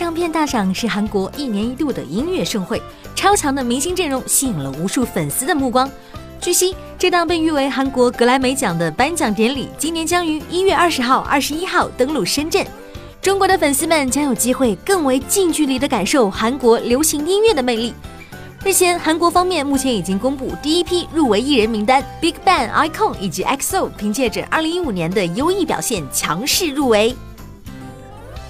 唱片大赏是韩国一年一度的音乐盛会，超强的明星阵容吸引了无数粉丝的目光。据悉，这档被誉为韩国格莱美奖的颁奖典礼，今年将于一月二十号、二十一号登陆深圳。中国的粉丝们将有机会更为近距离地感受韩国流行音乐的魅力。日前，韩国方面目前已经公布第一批入围艺人名单，Big Bang、iKON 以及 EXO 凭借着2015年的优异表现强势入围。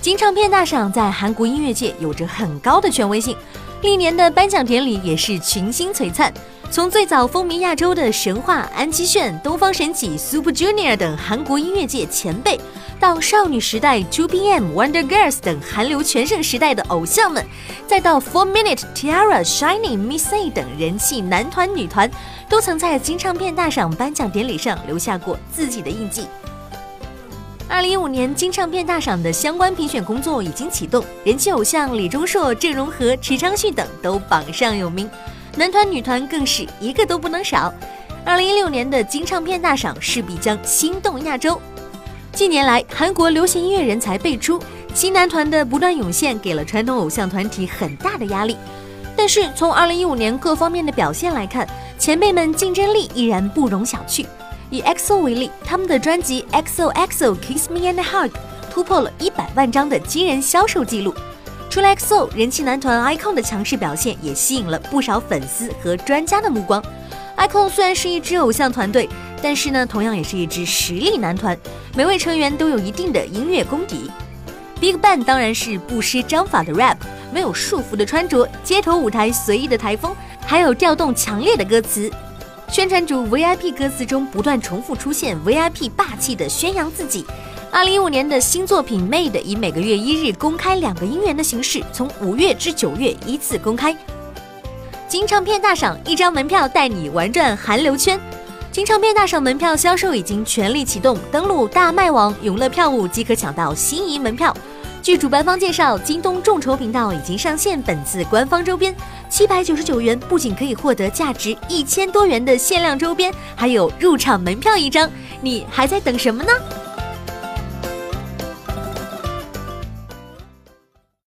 金唱片大赏在韩国音乐界有着很高的权威性，历年的颁奖典礼也是群星璀璨。从最早风靡亚洲的神话安七炫、东方神起、Super Junior 等韩国音乐界前辈，到少女时代 Two PM、Wonder Girls 等韩流全盛时代的偶像们，再到 Four Minute、Tiara、Shining、Miss A 等人气男团女团，都曾在金唱片大赏颁奖典礼上留下过自己的印记。二零一五年金唱片大赏的相关评选工作已经启动，人气偶像李钟硕、郑容和、池昌旭等都榜上有名，男团女团更是一个都不能少。二零一六年的金唱片大赏势必将心动亚洲。近年来，韩国流行音乐人才辈出，新男团的不断涌现给了传统偶像团体很大的压力。但是从二零一五年各方面的表现来看，前辈们竞争力依然不容小觑。以 EXO 为例，他们的专辑 XOXO Kiss Me and Hug 突破了一百万张的惊人销售记录。除了 XO，人气男团 ICON 的强势表现也吸引了不少粉丝和专家的目光。ICON 虽然是一支偶像团队，但是呢，同样也是一支实力男团，每位成员都有一定的音乐功底。Big Bang 当然是不失章法的 rap，没有束缚的穿着，街头舞台随意的台风，还有调动强烈的歌词。宣传主 VIP 歌词中不断重复出现 VIP 霸气的宣扬自己。二零一五年的新作品 Made 以每个月一日公开两个音源的形式，从五月至九月依次公开。金唱片大赏一张门票带你玩转韩流圈。金唱片大赏门票销售已经全力启动，登录大麦网、永乐票务即可抢到心仪门票。据主办方介绍，京东众筹频道已经上线本次官方周边，七百九十九元不仅可以获得价值一千多元的限量周边，还有入场门票一张，你还在等什么呢？